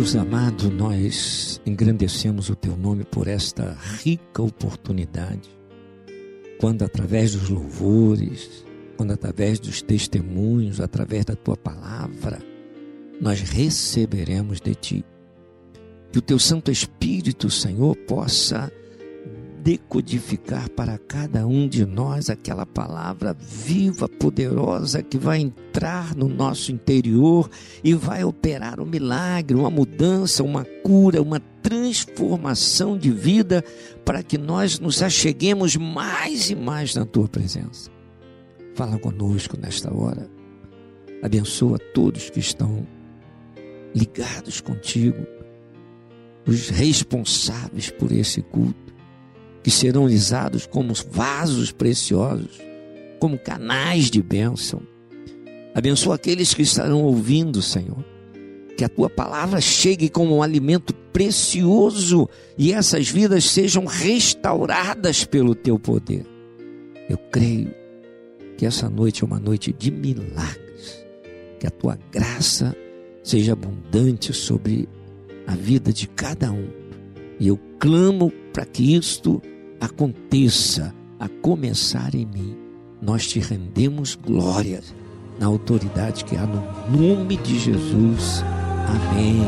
Deus amado, nós engrandecemos o teu nome por esta rica oportunidade, quando através dos louvores, quando através dos testemunhos, através da tua palavra, nós receberemos de ti. Que o teu Santo Espírito, Senhor, possa decodificar para cada um de nós aquela palavra viva, poderosa que vai entrar no nosso interior e vai operar um milagre, uma mudança, uma cura, uma transformação de vida para que nós nos acheguemos mais e mais na tua presença. Fala conosco nesta hora. Abençoa todos que estão ligados contigo, os responsáveis por esse culto que serão usados como vasos preciosos, como canais de bênção. Abençoa aqueles que estarão ouvindo, Senhor. Que a tua palavra chegue como um alimento precioso e essas vidas sejam restauradas pelo teu poder. Eu creio que essa noite é uma noite de milagres. Que a tua graça seja abundante sobre a vida de cada um. E eu clamo para que isto aconteça, a começar em mim. Nós te rendemos glória na autoridade que há no nome de Jesus. Amém.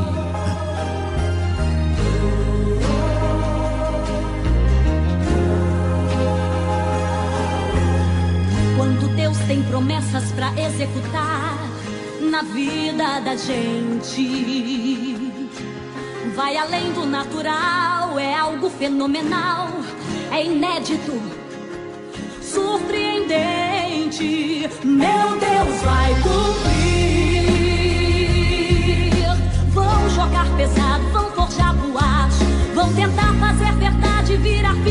Quando Deus tem promessas para executar na vida da gente, vai além do natural, é algo fenomenal é inédito, surpreendente. Meu Deus vai cumprir. Vão jogar pesado, vão forjar boate, vão tentar fazer verdade virar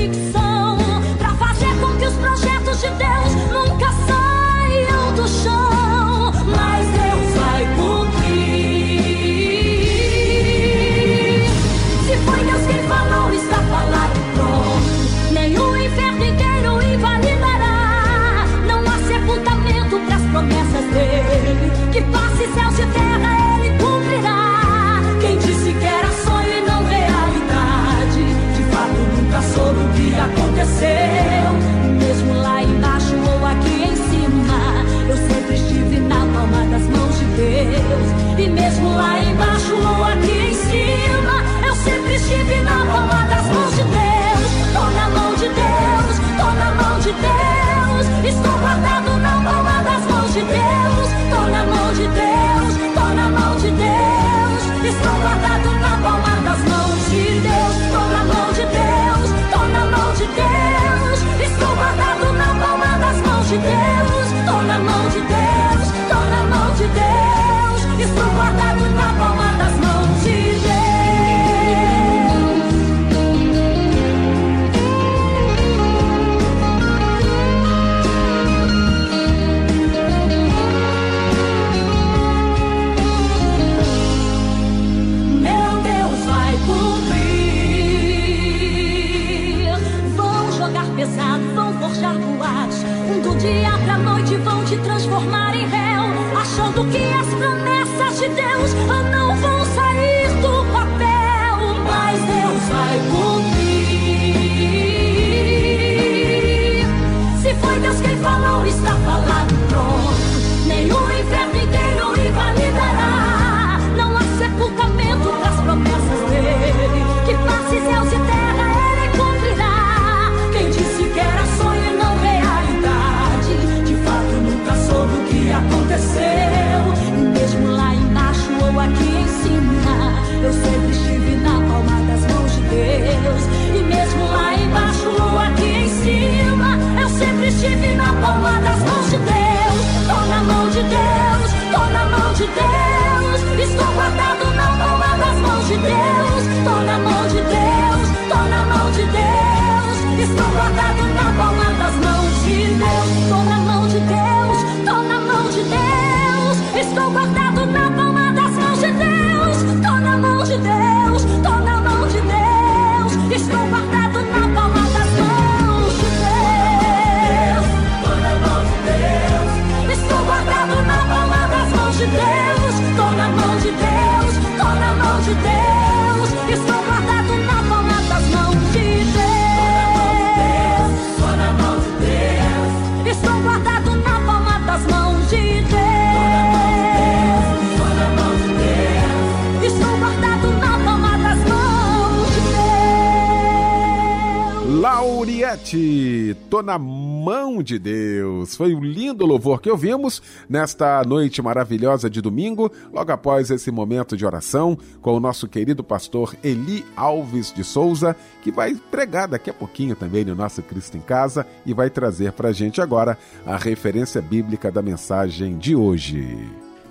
Lauriette, tô na mão de Deus. Foi um lindo louvor que ouvimos nesta noite maravilhosa de domingo, logo após esse momento de oração com o nosso querido pastor Eli Alves de Souza, que vai pregar daqui a pouquinho também no nosso Cristo em Casa e vai trazer pra gente agora a referência bíblica da mensagem de hoje.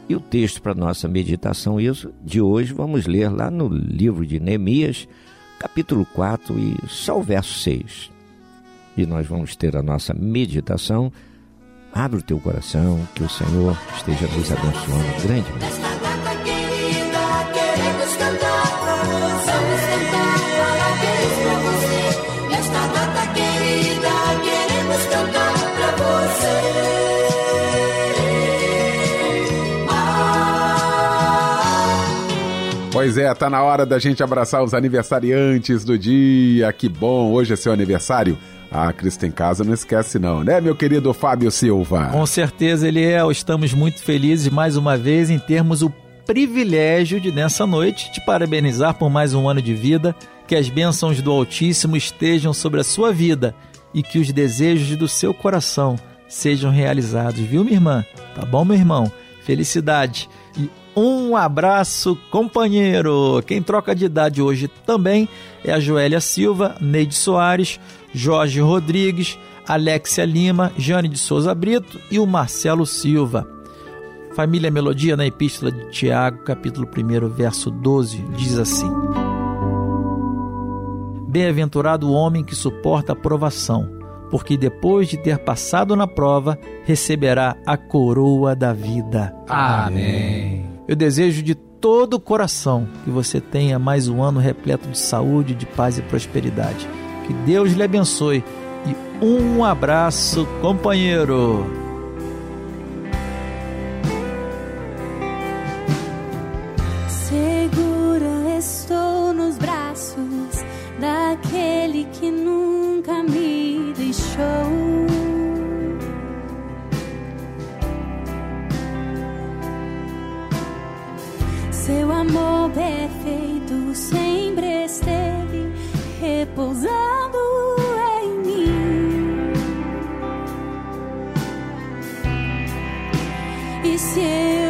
E o texto para nossa meditação isso de hoje vamos ler lá no livro de Neemias, capítulo 4 e só o verso 6. E nós vamos ter a nossa meditação. Abre o teu coração, que o Senhor esteja nos abençoando grandemente. Nesta data querida, queremos cantar, vamos cantar parabéns pra você. Nesta data querida, queremos cantar pra você. Ah, Pois é, tá na hora da gente abraçar os aniversariantes do dia. Que bom, hoje é seu aniversário. Ah, Cristo em Casa não esquece não, né, meu querido Fábio Silva? Com certeza ele é. Estamos muito felizes mais uma vez em termos o privilégio de nessa noite te parabenizar por mais um ano de vida, que as bênçãos do Altíssimo estejam sobre a sua vida e que os desejos do seu coração sejam realizados, viu, minha irmã? Tá bom, meu irmão? Felicidade e um abraço, companheiro. Quem troca de idade hoje também é a Joélia Silva, Neide Soares, Jorge Rodrigues, Alexia Lima, Jane de Souza Brito e o Marcelo Silva. Família Melodia na Epístola de Tiago, capítulo 1, verso 12, diz assim: Bem-aventurado o homem que suporta a provação, porque depois de ter passado na prova, receberá a coroa da vida. Amém. Eu desejo de todo o coração que você tenha mais um ano repleto de saúde, de paz e prosperidade. Que Deus lhe abençoe e um abraço, companheiro. Repousando em mim. E se eu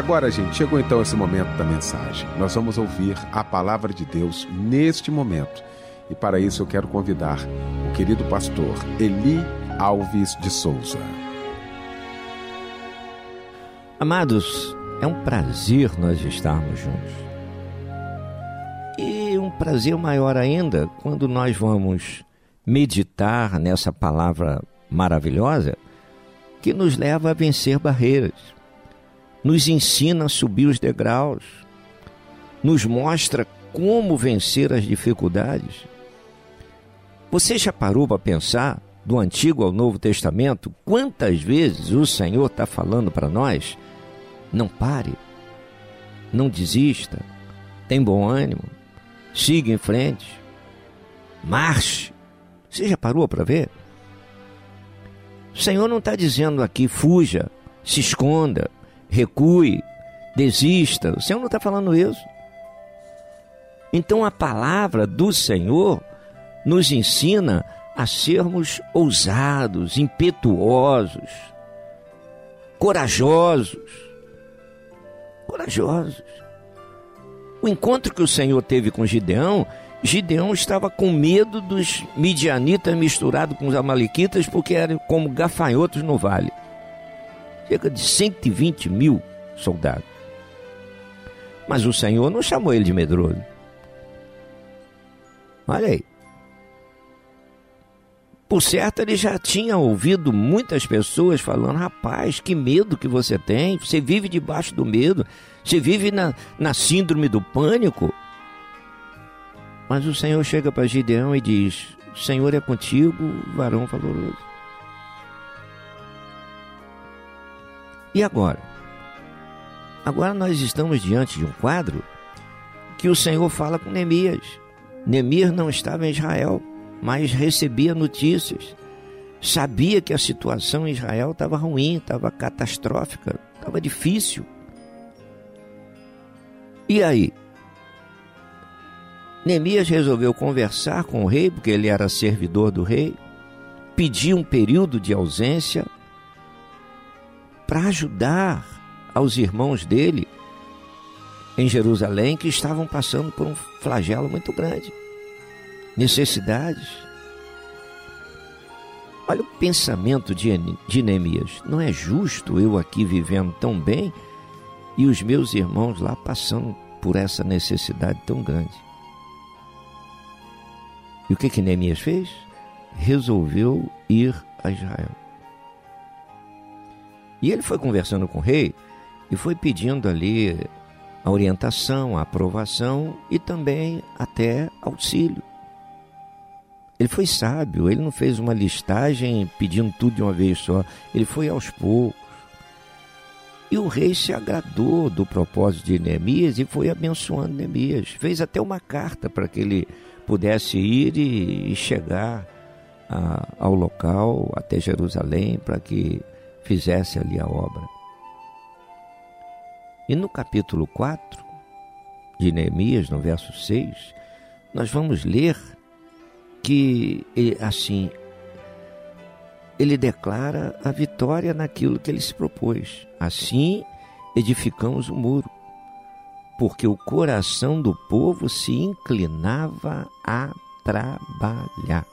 Agora, gente, chegou então esse momento da mensagem. Nós vamos ouvir a palavra de Deus neste momento. E para isso eu quero convidar o querido pastor Eli Alves de Souza. Amados, é um prazer nós estarmos juntos. E um prazer maior ainda quando nós vamos meditar nessa palavra maravilhosa que nos leva a vencer barreiras, nos ensina a subir os degraus, nos mostra como vencer as dificuldades. Você já parou para pensar, do Antigo ao Novo Testamento, quantas vezes o Senhor está falando para nós? Não pare, não desista, tem bom ânimo, siga em frente, marche. Você já parou para ver? O Senhor não está dizendo aqui fuja, se esconda, recue, desista. O Senhor não está falando isso. Então a palavra do Senhor nos ensina a sermos ousados, impetuosos, corajosos. Corajosos. O encontro que o Senhor teve com Gideão Gideão estava com medo dos midianitas misturados com os amalequitas, porque eram como gafanhotos no vale. Cerca de 120 mil soldados. Mas o Senhor não chamou ele de medroso. Olha aí. Por certo, ele já tinha ouvido muitas pessoas falando: rapaz, que medo que você tem. Você vive debaixo do medo. Você vive na, na síndrome do pânico. Mas o Senhor chega para Gideão e diz: Senhor é contigo, varão valoroso. E agora? Agora nós estamos diante de um quadro que o Senhor fala com Neemias. Neemias não estava em Israel, mas recebia notícias. Sabia que a situação em Israel estava ruim, estava catastrófica, estava difícil. E aí? Neemias resolveu conversar com o rei, porque ele era servidor do rei, pedir um período de ausência para ajudar aos irmãos dele em Jerusalém que estavam passando por um flagelo muito grande. Necessidades. Olha o pensamento de, de Neemias. Não é justo eu aqui vivendo tão bem e os meus irmãos lá passando por essa necessidade tão grande. E o que que Neemias fez? Resolveu ir a Israel. E ele foi conversando com o rei e foi pedindo ali a orientação, a aprovação e também até auxílio. Ele foi sábio, ele não fez uma listagem pedindo tudo de uma vez só, ele foi aos poucos. E o rei se agradou do propósito de Neemias e foi abençoando Neemias. Fez até uma carta para que ele pudesse ir e, chegar a, ao local, até Jerusalém, para que fizesse ali a obra. E no capítulo 4 de Neemias, no verso 6, nós vamos ler que, assim, ele declara a vitória naquilo que ele se propôs. Assim edificamos o muro, porque o coração do povo se inclinava a trabalhar.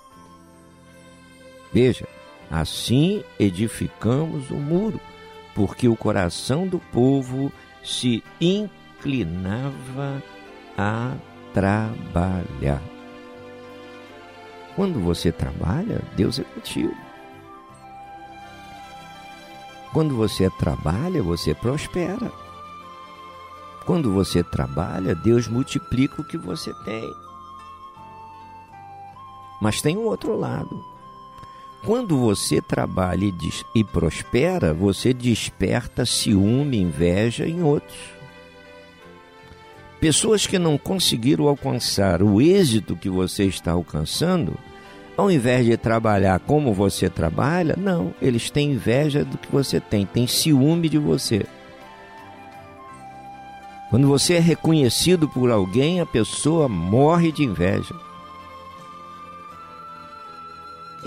Veja, assim edificamos o muro, porque o coração do povo se inclinava a trabalhar. Quando você trabalha, Deus é contigo. Quando você trabalha, você prospera. Quando você trabalha, Deus multiplica o que você tem. Mas tem um outro lado. Quando você trabalha e, prospera, você desperta ciúme, inveja em outros. Pessoas que não conseguiram alcançar o êxito que você está alcançando, ao invés de trabalhar como você trabalha, não, eles têm inveja do que você tem, têm ciúme de você. Quando você é reconhecido por alguém, a pessoa morre de inveja.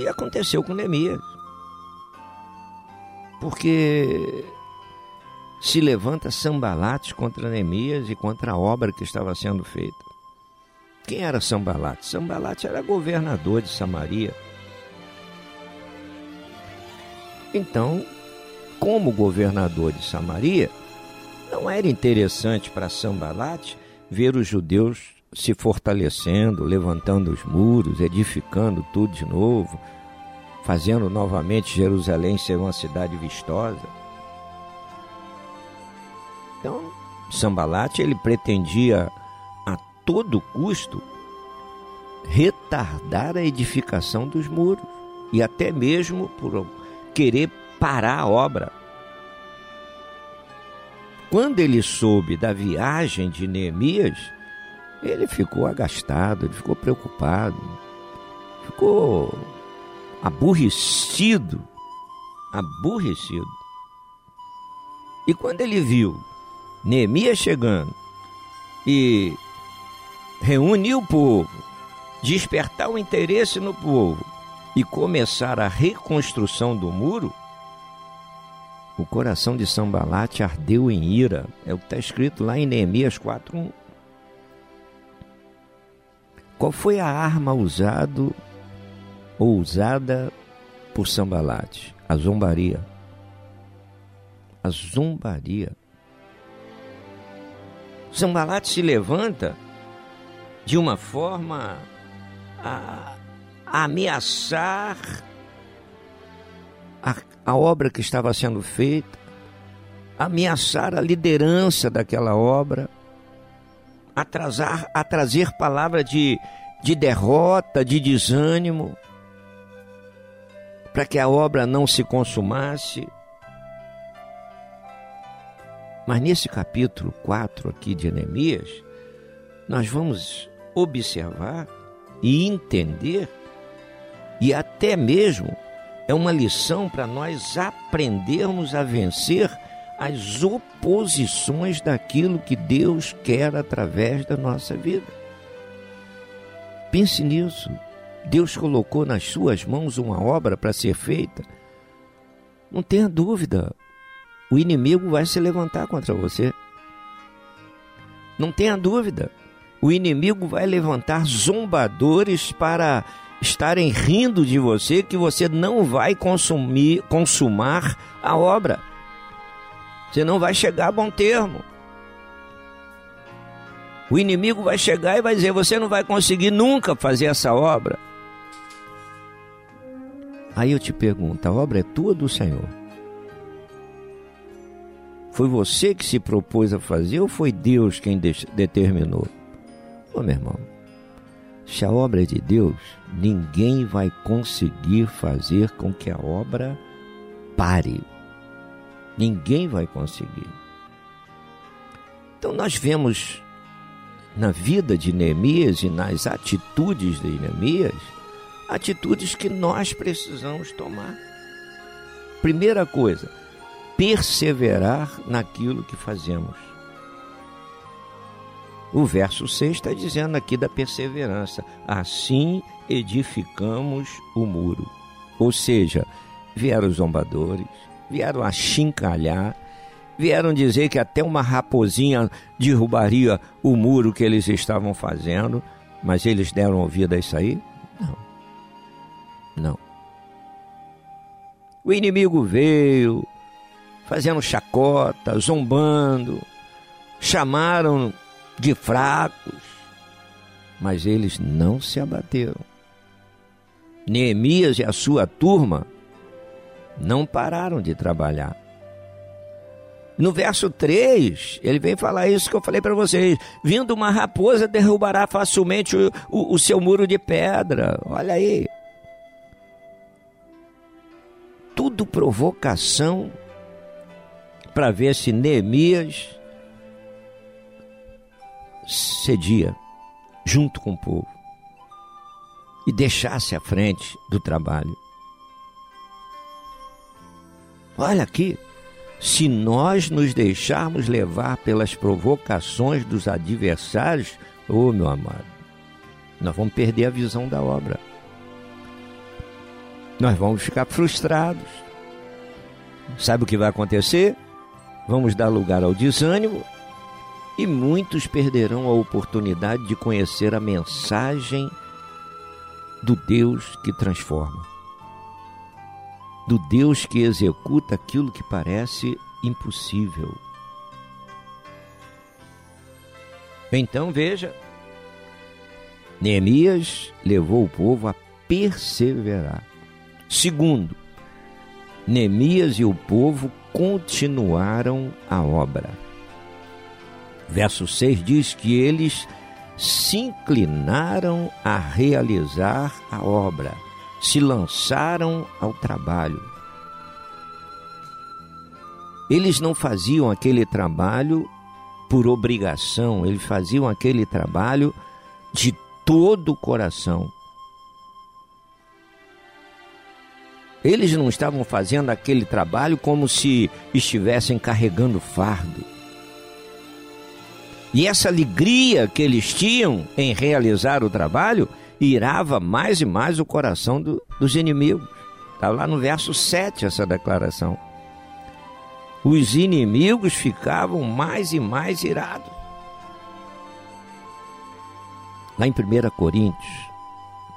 E aconteceu com Neemias. Porque se levanta Sambalate contra Neemias e contra a obra que estava sendo feita. Quem era Sambalate? Sambalate era governador de Samaria. Então, como governador de Samaria, não era interessante para Sambalate ver os judeus se fortalecendo, levantando os muros, edificando tudo de novo, fazendo novamente Jerusalém ser uma cidade vistosa. Então, Sambalate ele pretendia a todo custo retardar a edificação dos muros e até mesmo por querer parar a obra. Quando ele soube da viagem de Neemias, ele ficou agastado, ele ficou preocupado, ficou aborrecido, aborrecido. E quando ele viu Neemias chegando e reunir o povo, despertar o interesse no povo e começar a reconstrução do muro, o coração de Sambalate ardeu em ira. É o que está escrito lá em Neemias 4.1. Qual foi a arma usado ou usada por Sambalate? A zombaria. A zombaria. Sambalate se levanta de uma forma a, ameaçar a, a obra que estava sendo feita, ameaçar a liderança daquela obra, atrasar, a trazer palavra de, de derrota, de desânimo, para que a obra não se consumasse. Mas nesse capítulo 4 aqui de Neemias, nós vamos observar e entender, e até mesmo é uma lição para nós aprendermos a vencer as oposições daquilo que Deus quer através da nossa vida. Pense nisso. Deus colocou nas suas mãos uma obra para ser feita. Não tenha dúvida, o inimigo vai se levantar contra você. Não tenha dúvida, o inimigo vai levantar zombadores para estarem rindo de você que você não vai consumir, consumar a obra. Você não vai chegar a bom termo. O inimigo vai chegar e vai dizer: você não vai conseguir nunca fazer essa obra. Aí eu te pergunto: a obra é tua do Senhor? Foi você que se propôs a fazer ou foi Deus quem de determinou? Ô meu irmão, se a obra é de Deus, ninguém vai conseguir fazer com que a obra pare. Ninguém vai conseguir. Então nós vemos na vida de Neemias e nas atitudes de Neemias, atitudes que nós precisamos tomar. Primeira coisa, perseverar naquilo que fazemos. O verso 6 está dizendo aqui da perseverança. Assim edificamos o muro. Ou seja, vieram os zombadores, vieram achincalhar, vieram dizer que até uma raposinha derrubaria o muro que eles estavam fazendo, mas eles deram ouvido a isso aí? Não. Não. O inimigo veio, fazendo chacota, zombando, chamaram de fracos, mas eles não se abateram. Neemias e a sua turma não pararam de trabalhar. No verso 3, ele vem falar isso que eu falei para vocês: vindo uma raposa derrubará facilmente o, o, o seu muro de pedra. Olha aí. Tudo provocação para ver se Neemias cedia junto com o povo e deixasse à frente do trabalho. Olha aqui, se nós nos deixarmos levar pelas provocações dos adversários, ô oh, meu amado, nós vamos perder a visão da obra. Nós vamos ficar frustrados. Sabe o que vai acontecer? Vamos dar lugar ao desânimo e muitos perderão a oportunidade de conhecer a mensagem do Deus que transforma, do Deus que executa aquilo que parece impossível. Então veja, Neemias levou o povo a perseverar. Segundo, Neemias e o povo continuaram a obra. Verso 6 diz que eles se inclinaram a realizar a obra, se lançaram ao trabalho. Eles não faziam aquele trabalho por obrigação, eles faziam aquele trabalho de todo o coração. Eles não estavam fazendo aquele trabalho como se estivessem carregando fardo. E essa alegria que eles tinham em realizar o trabalho irava mais e mais o coração do, dos inimigos. Está lá no verso 7 essa declaração. Os inimigos ficavam mais e mais irados. Lá em 1 Coríntios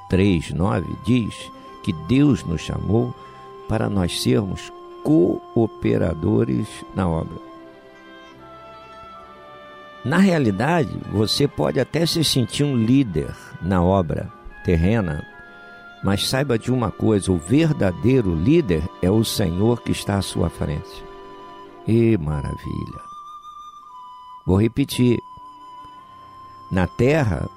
3, 9, diz que Deus nos chamou para nós sermos cooperadores na obra. Na realidade, você pode até se sentir um líder na obra terrena, mas saiba de uma coisa: o verdadeiro líder é o Senhor que está à sua frente. E maravilha! Vou repetir. Na terra,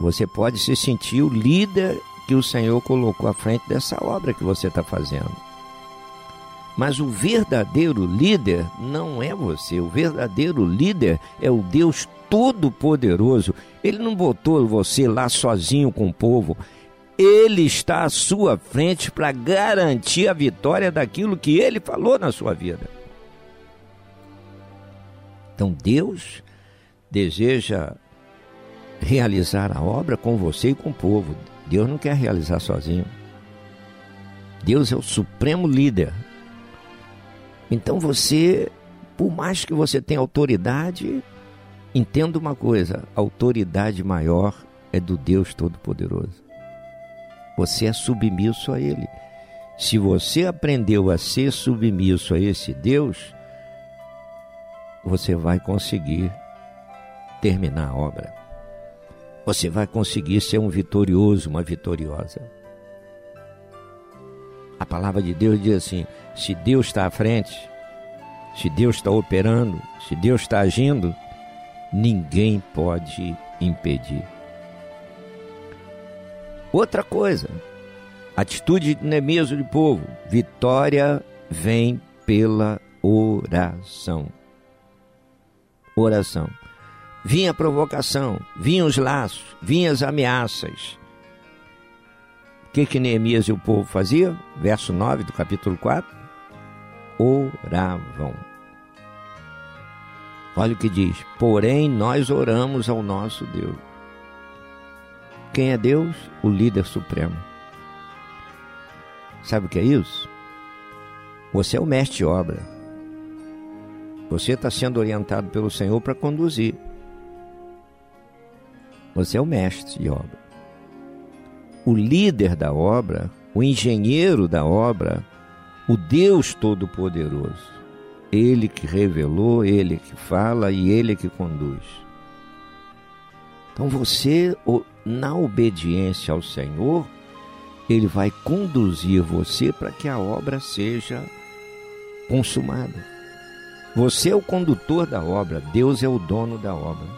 você pode se sentir o líder que o Senhor colocou à frente dessa obra que você está fazendo. Mas o verdadeiro líder não é você. O verdadeiro líder é o Deus Todo-Poderoso. Ele não botou você lá sozinho com o povo. Ele está à sua frente para garantir a vitória daquilo que ele falou na sua vida. Então Deus deseja realizar a obra com você e com o povo. Deus não quer realizar sozinho. Deus é o supremo líder. Então você, por mais que você tenha autoridade, entenda uma coisa: a autoridade maior é do Deus Todo-Poderoso. Você é submisso a Ele. Se você aprendeu a ser submisso a esse Deus, você vai conseguir terminar a obra. Você vai conseguir ser um vitorioso, uma vitoriosa. A palavra de Deus diz assim: se Deus está à frente, se Deus está operando, se Deus está agindo, ninguém pode impedir. Outra coisa, atitude de Neemias do povo: vitória vem pela oração. Oração. Vinha a provocação, vinham os laços, vinham as ameaças. O que, que Neemias e o povo faziam? Verso 9 do capítulo 4. Oravam. Olha o que diz: Porém, nós oramos ao nosso Deus. Quem é Deus? O líder supremo. Sabe o que é isso? Você é o mestre de obra. Você está sendo orientado pelo Senhor para conduzir. Você é o mestre de obra. O líder da obra, o engenheiro da obra, o Deus Todo-Poderoso. Ele que revelou, ele que fala e ele que conduz. Então você, na obediência ao Senhor, ele vai conduzir você para que a obra seja consumada. Você é o condutor da obra, Deus é o dono da obra.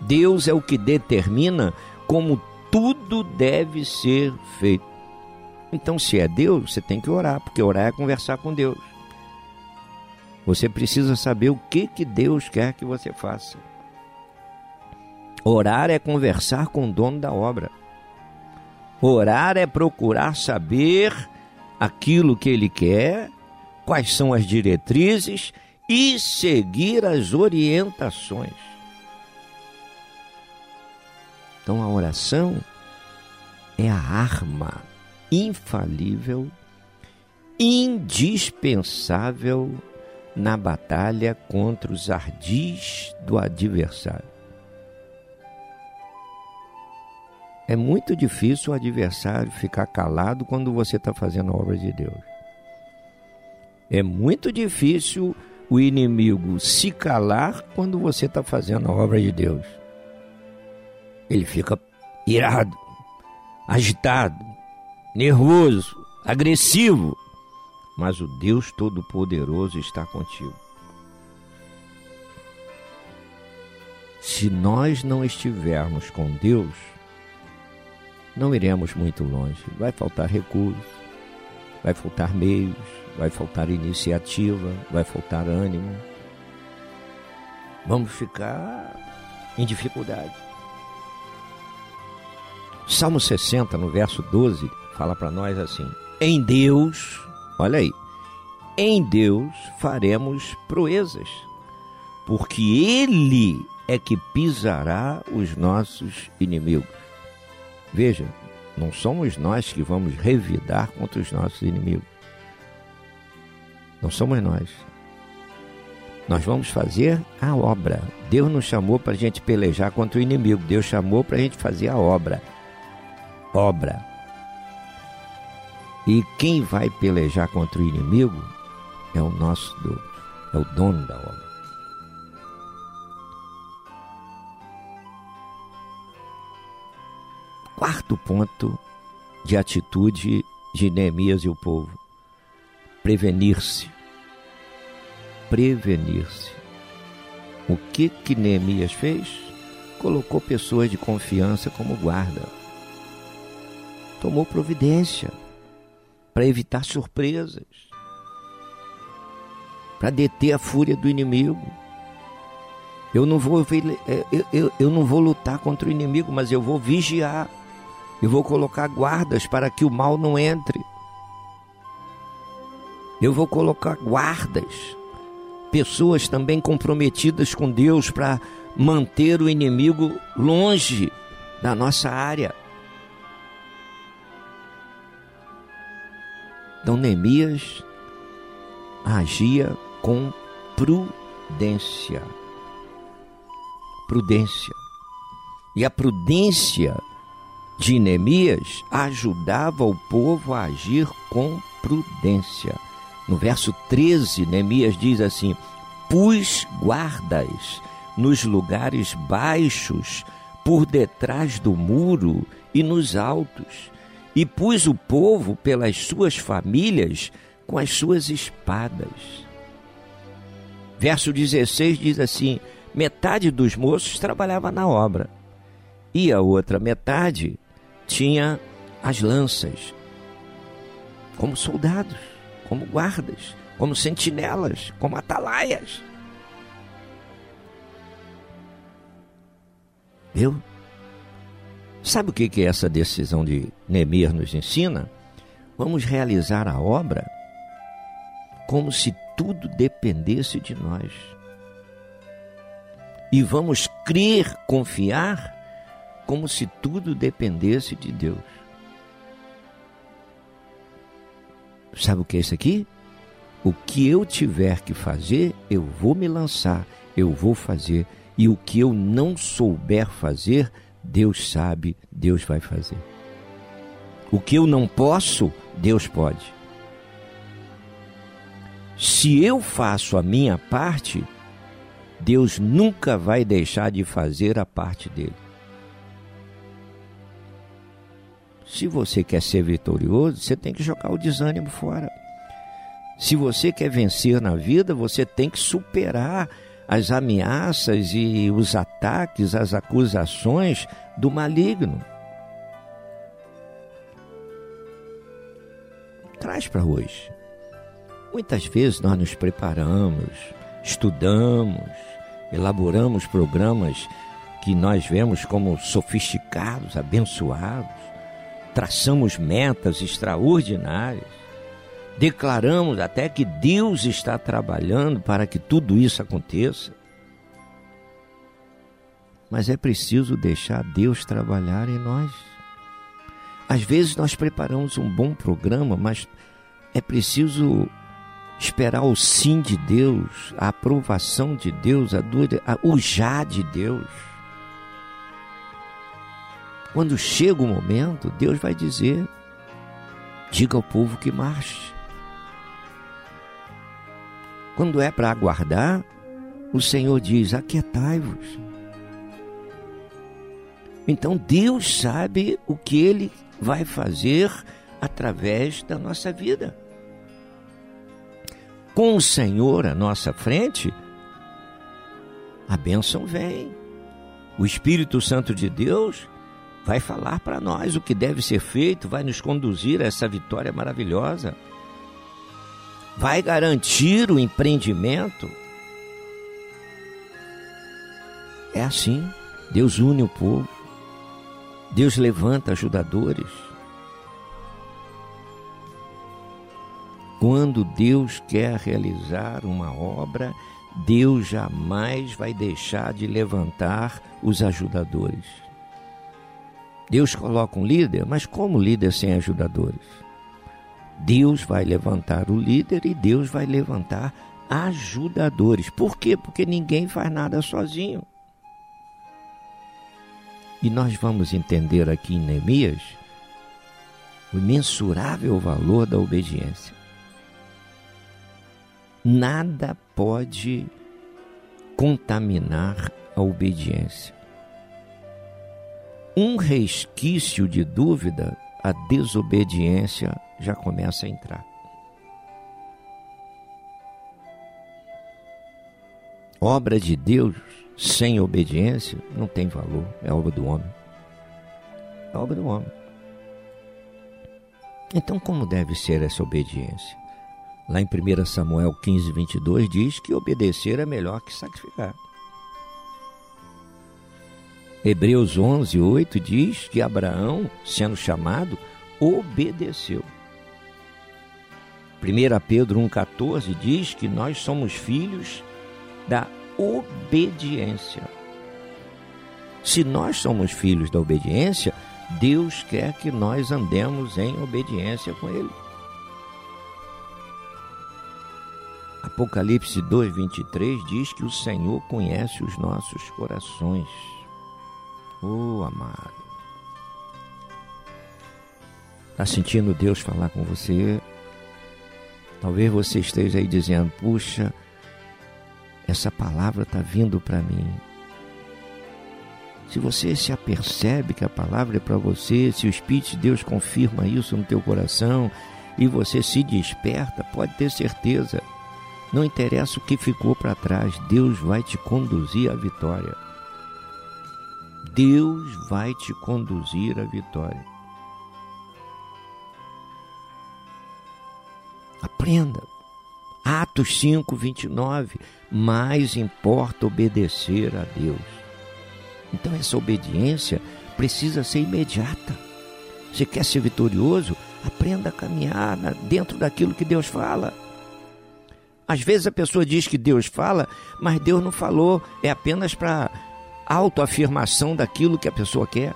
Deus é o que determina como tudo deve ser feito. Então, se é Deus, você tem que orar, porque orar é conversar com Deus. Você precisa saber o que, que Deus quer que você faça. Orar é conversar com o dono da obra. Orar é procurar saber aquilo que ele quer, quais são as diretrizes e seguir as orientações. Então a oração é a arma infalível, indispensável na batalha contra os ardis do adversário. É muito difícil o adversário ficar calado quando você está fazendo a obra de Deus. É muito difícil o inimigo se calar quando você está fazendo a obra de Deus. Ele fica irado, agitado, nervoso, agressivo. Mas o Deus Todo-Poderoso está contigo. Se nós não estivermos com Deus, não iremos muito longe. Vai faltar recursos, vai faltar meios, vai faltar iniciativa, vai faltar ânimo. Vamos ficar em dificuldade. Salmo 60, no verso 12, fala para nós assim: Em Deus, olha aí, em Deus faremos proezas, porque Ele é que pisará os nossos inimigos. Veja, não somos nós que vamos revidar contra os nossos inimigos. Não somos nós. Nós vamos fazer a obra. Deus não chamou para a gente pelejar contra o inimigo. Deus chamou para a gente fazer a obra. Obra. E quem vai pelejar contra o inimigo é o nosso Deus, é o dono da obra. Quarto ponto de atitude de Neemias e o povo: prevenir-se. Prevenir-se. O que que Neemias fez? Colocou pessoas de confiança como guarda. Tomou providência para evitar surpresas, para deter a fúria do inimigo. Eu não vou eh, eu, eu, eu não vou lutar contra o inimigo, mas eu vou vigiar. Eu vou colocar guardas para que o mal não entre. Eu vou colocar guardas, pessoas também comprometidas com Deus para manter o inimigo longe da nossa área. Então Neemias agia com prudência. Prudência. E a prudência de Neemias ajudava o povo a agir com prudência. No verso 13, Neemias diz assim: Pus guardas nos lugares baixos, por detrás do muro e nos altos, e pus o povo pelas suas famílias com as suas espadas. Verso 16 diz assim: metade dos moços trabalhava na obra, e a outra metade tinha as lanças, como soldados, como guardas, como sentinelas, como atalaias. Viu? Sabe o que que essa decisão de Neemias nos ensina? Vamos realizar a obra como se tudo dependesse de nós. E vamos crer, confiar, como se tudo dependesse de Deus. Sabe o que é isso aqui? O que eu tiver que fazer, eu vou me lançar, eu vou fazer. E o que eu não souber fazer, Deus sabe, Deus vai fazer. O que eu não posso, Deus pode. Se eu faço a minha parte, Deus nunca vai deixar de fazer a parte dele. Se você quer ser vitorioso, você tem que jogar o desânimo fora. Se você quer vencer na vida, você tem que superar as ameaças e os ataques, as acusações do maligno. Traz para hoje. Muitas vezes nós nos preparamos, estudamos, elaboramos programas que nós vemos como sofisticados, abençoados, traçamos metas extraordinárias, declaramos até que Deus está trabalhando para que tudo isso aconteça. Mas é preciso deixar Deus trabalhar em nós. Às vezes nós preparamos um bom programa, mas é preciso esperar o sim de Deus, a aprovação de Deus, a a- o já de Deus. Quando chega o momento, Deus vai dizer: diga ao povo que marche. Quando é para aguardar, o Senhor diz: aquietai-vos. Então Deus sabe o que Ele vai fazer através da nossa vida. Com o Senhor à nossa frente, a bênção vem. O Espírito Santo de Deus vai falar para nós o que deve ser feito, vai nos conduzir a essa vitória maravilhosa. Vai garantir o empreendimento. É assim. Deus une o povo. Deus levanta ajudadores. Quando Deus quer realizar uma obra, Deus jamais vai deixar de levantar os ajudadores. Deus coloca um líder, mas como líder sem ajudadores? Deus vai levantar o líder e Deus vai levantar ajudadores. Por quê? Porque ninguém faz nada sozinho. E nós vamos entender aqui em Neemias o imensurável valor da obediência. Nada pode contaminar a obediência. Um resquício de dúvida, a desobediência já começa a entrar. Obra de Deus sem obediência não tem valor, é obra do homem. É obra do homem. Então, como deve ser essa obediência? Lá em 1 Samuel 15, 22 diz que obedecer é melhor que sacrificar. Hebreus 11, 8 diz que Abraão, sendo chamado, obedeceu. 1 Pedro 1,14 diz que nós somos filhos da obediência. Se nós somos filhos da obediência, Deus quer que nós andemos em obediência com Ele. Apocalipse 2,23 diz que o Senhor conhece os nossos corações. Oh, amado. Está sentindo Deus falar com você? Talvez você esteja aí dizendo: puxa, essa palavra está vindo para mim. Se você se apercebe que a palavra é para você, se o Espírito de Deus confirma isso no teu coração e você se desperta, pode ter certeza. Não interessa o que ficou para trás, Deus vai te conduzir à vitória. Deus vai te conduzir à vitória. Aprenda. Atos 5, 29. Mais importa obedecer a Deus. Então, essa obediência precisa ser imediata. Você quer ser vitorioso? Aprenda a caminhar dentro daquilo que Deus fala. Às vezes a pessoa diz que Deus fala, mas Deus não falou, é apenas para autoafirmação daquilo que a pessoa quer.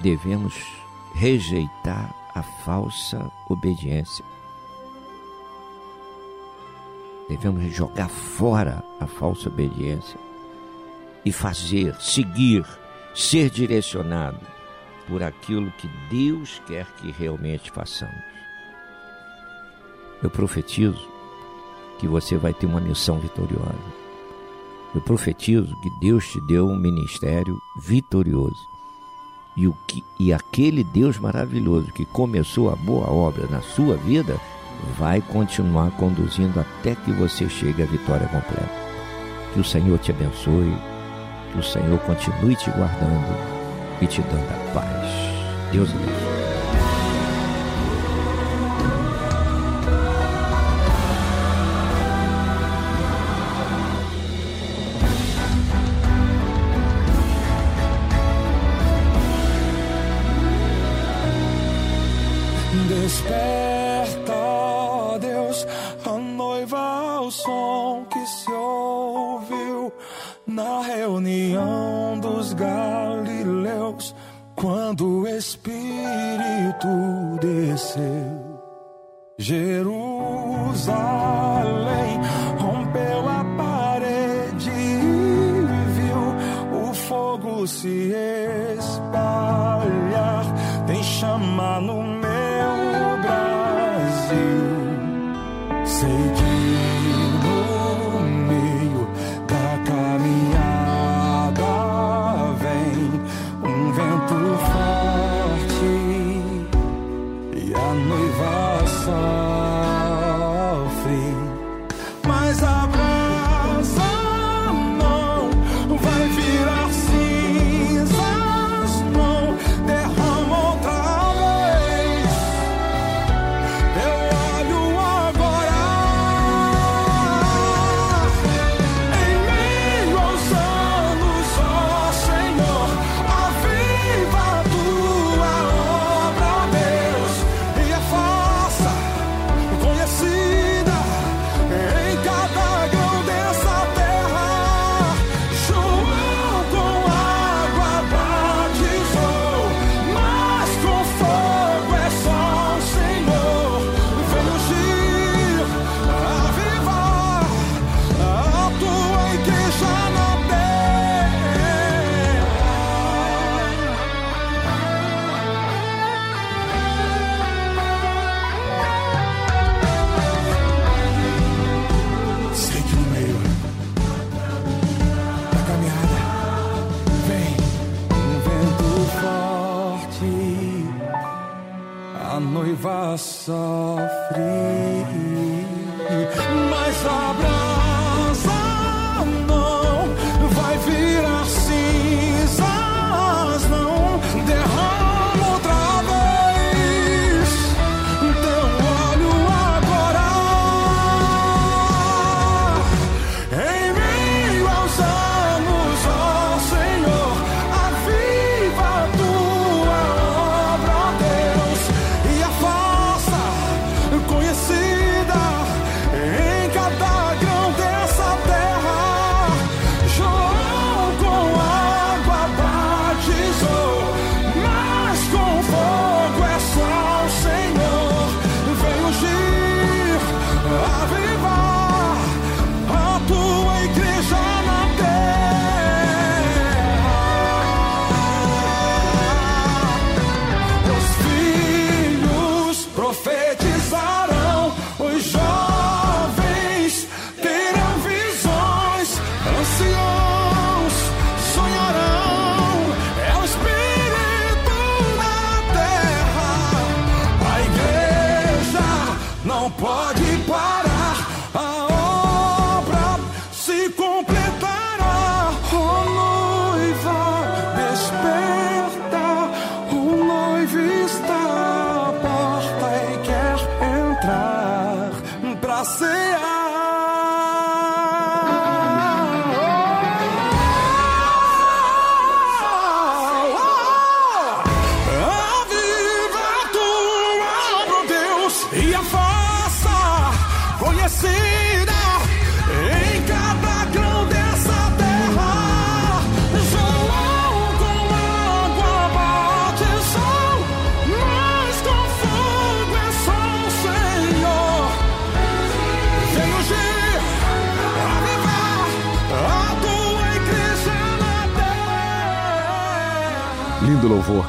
Devemos rejeitar a falsa obediência. Devemos jogar fora a falsa obediência e fazer, seguir, ser direcionado por aquilo que Deus quer que realmente façamos. Eu profetizo que você vai ter uma missão vitoriosa. Eu profetizo que Deus te deu um ministério vitorioso. E, o que, e aquele Deus maravilhoso que começou a boa obra na sua vida vai continuar conduzindo até que você chegue à vitória completa. Que o Senhor te abençoe, que o Senhor continue te guardando e te dando a paz. Deus abençoe.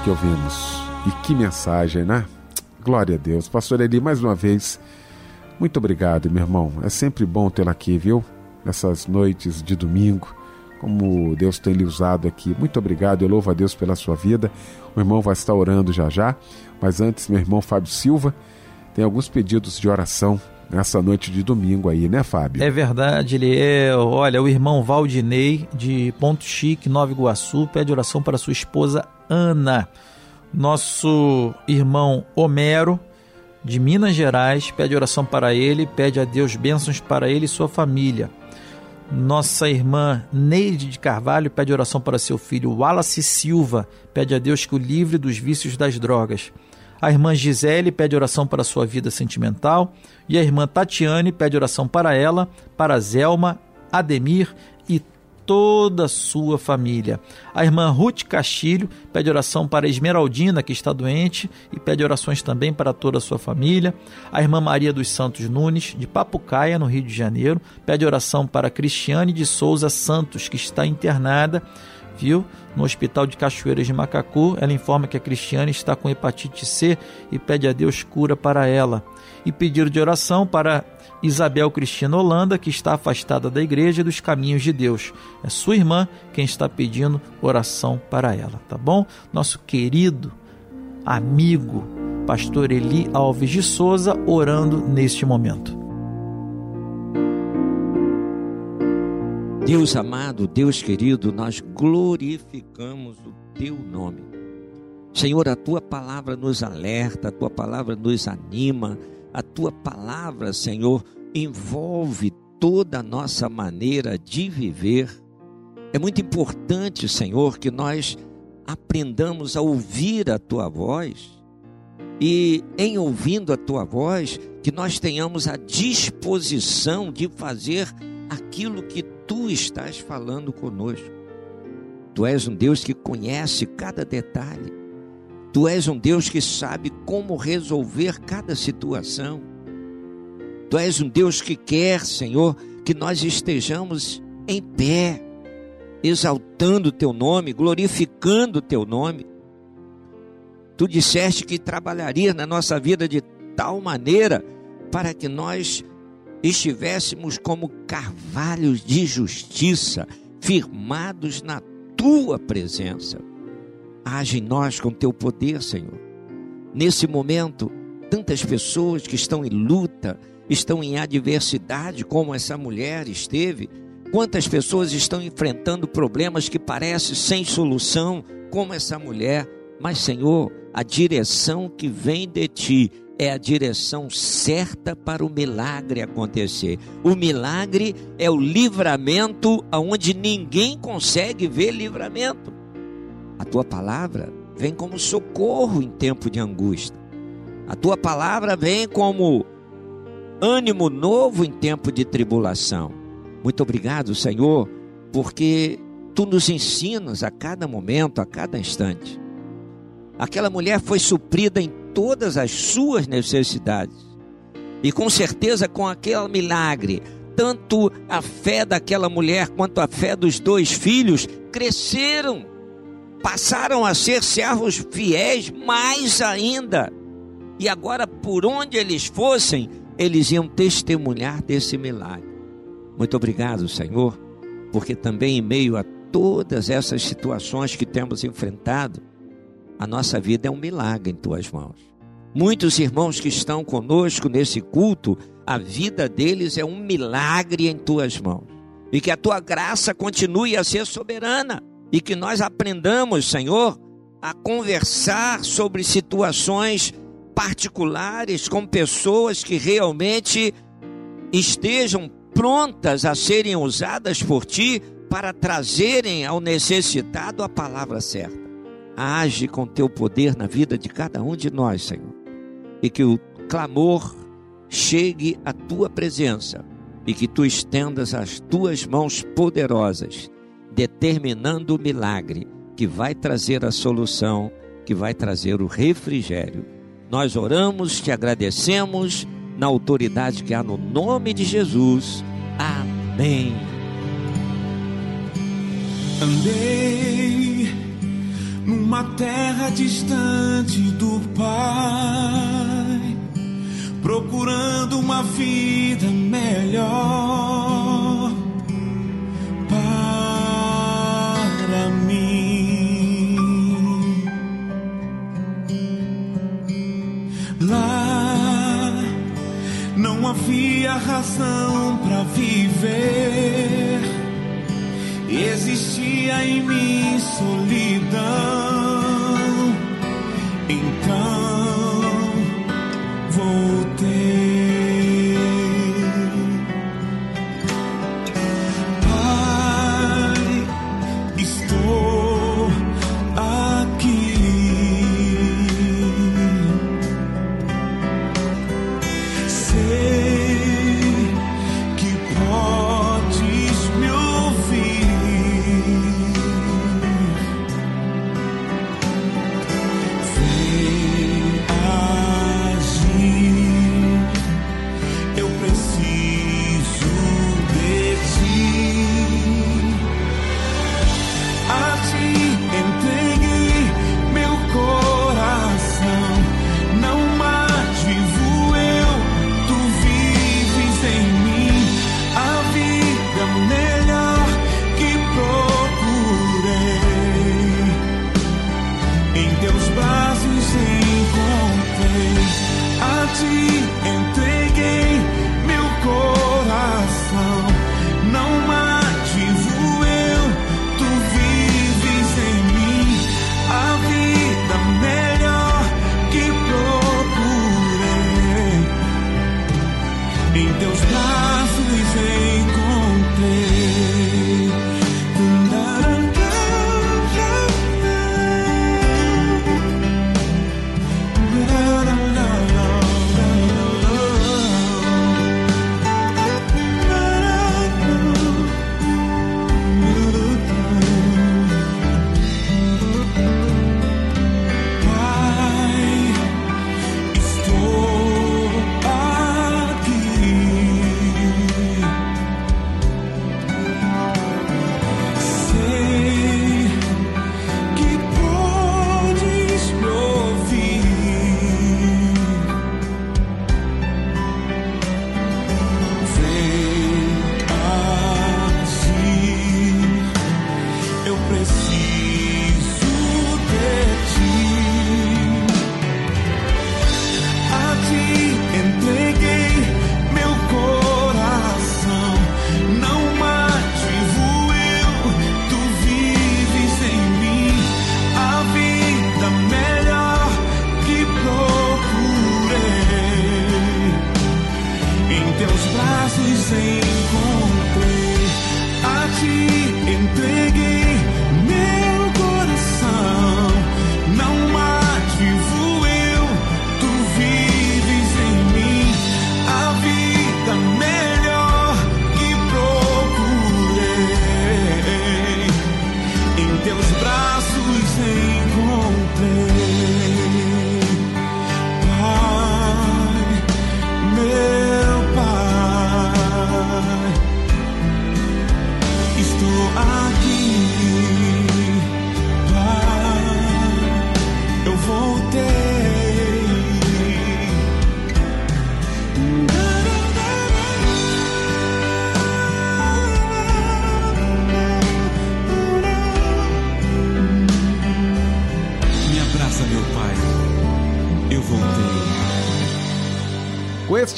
Que ouvimos. E que mensagem, né? Glória a Deus. Pastor Eli, mais uma vez, muito obrigado, meu irmão. É sempre bom tê-lo aqui, viu? Nessas noites de domingo, como Deus tem lhe usado aqui. Muito obrigado, eu louvo a Deus pela sua vida. O irmão vai estar orando já já, mas antes, meu irmão Fábio Silva tem alguns pedidos de oração nessa noite de domingo aí, né, Fábio? É verdade, Eliel. Olha, o irmão Valdinei, de Ponto Chique, Nova Iguaçu, pede oração para sua esposa Ana. Nosso irmão Homero, de Minas Gerais, pede oração para ele, pede a Deus bênçãos para ele e sua família. Nossa irmã Neide de Carvalho pede oração para seu filho Wallace Silva, pede a Deus que o livre dos vícios das drogas. A irmã Gisele pede oração para sua vida sentimental. E a irmã Tatiane pede oração para ela, para Zelma, Ademir toda a sua família. A irmã Ruth Castilho pede oração para Esmeraldina, que está doente, e pede orações também para toda a sua família. A irmã Maria dos Santos Nunes, de Papucaia, no Rio de Janeiro, pede oração para Cristiane de Souza Santos, que está internada viu? No hospital de Cachoeiras de Macacu, ela informa que a Cristiane está com hepatite C e pede a Deus cura para ela. E pedido de oração para Isabel Cristina Holanda, que está afastada da igreja e dos caminhos de Deus. É sua irmã quem está pedindo oração para ela, tá bom? Nosso querido amigo, pastor Eli Alves de Souza, orando neste momento. Deus amado, Deus querido, nós glorificamos o teu nome. Senhor, a tua palavra nos alerta, a tua palavra nos anima, a tua palavra, Senhor, envolve toda a nossa maneira de viver. É muito importante, Senhor, que nós aprendamos a ouvir a tua voz e, em ouvindo a tua voz, que nós tenhamos a disposição de fazer aquilo que tu estás falando conosco. Tu és um Deus que conhece cada detalhe. Tu és um Deus que sabe como resolver cada situação. Tu és um Deus que quer, Senhor, que nós estejamos em pé, exaltando o teu nome, glorificando o teu nome. Tu disseste que trabalharia na nossa vida de tal maneira para que nós estivéssemos como carvalhos de justiça, firmados na tua presença. Age em nós com teu poder, Senhor. Nesse momento, tantas pessoas que estão em luta, estão em adversidade, como essa mulher esteve. Quantas pessoas estão enfrentando problemas que parecem sem solução, como essa mulher. Mas, Senhor, a direção que vem de ti é a direção certa para o milagre acontecer. O milagre é o livramento aonde ninguém consegue ver livramento. A tua palavra vem como socorro em tempo de angústia. A tua palavra vem como ânimo novo em tempo de tribulação. Muito obrigado, Senhor, porque tu nos ensinas a cada momento, a cada instante. Aquela mulher foi suprida em todas as suas necessidades. E com certeza, com aquele milagre, tanto a fé daquela mulher quanto a fé dos dois filhos cresceram, passaram a ser servos fiéis mais ainda. E agora, por onde eles fossem, eles iam testemunhar desse milagre. Muito obrigado, Senhor, porque também em meio a todas essas situações que temos enfrentado, a nossa vida é um milagre em tuas mãos. Muitos irmãos que estão conosco nesse culto, a vida deles é um milagre em tuas mãos. E que a tua graça continue a ser soberana. E que nós aprendamos, Senhor, a conversar sobre situações particulares com pessoas que realmente estejam prontas a serem usadas por ti para trazerem ao necessitado a palavra certa. Age com teu poder na vida de cada um de nós, Senhor. E que o clamor chegue à tua presença e que tu estendas as tuas mãos poderosas, determinando o milagre que vai trazer a solução, que vai trazer o refrigério nós oramos, te agradecemos na autoridade que há no nome de Jesus. Amém. Andei numa terra distante do Pai, procurando uma vida melhor Lá não havia razão para viver, existia em mim solidão.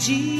De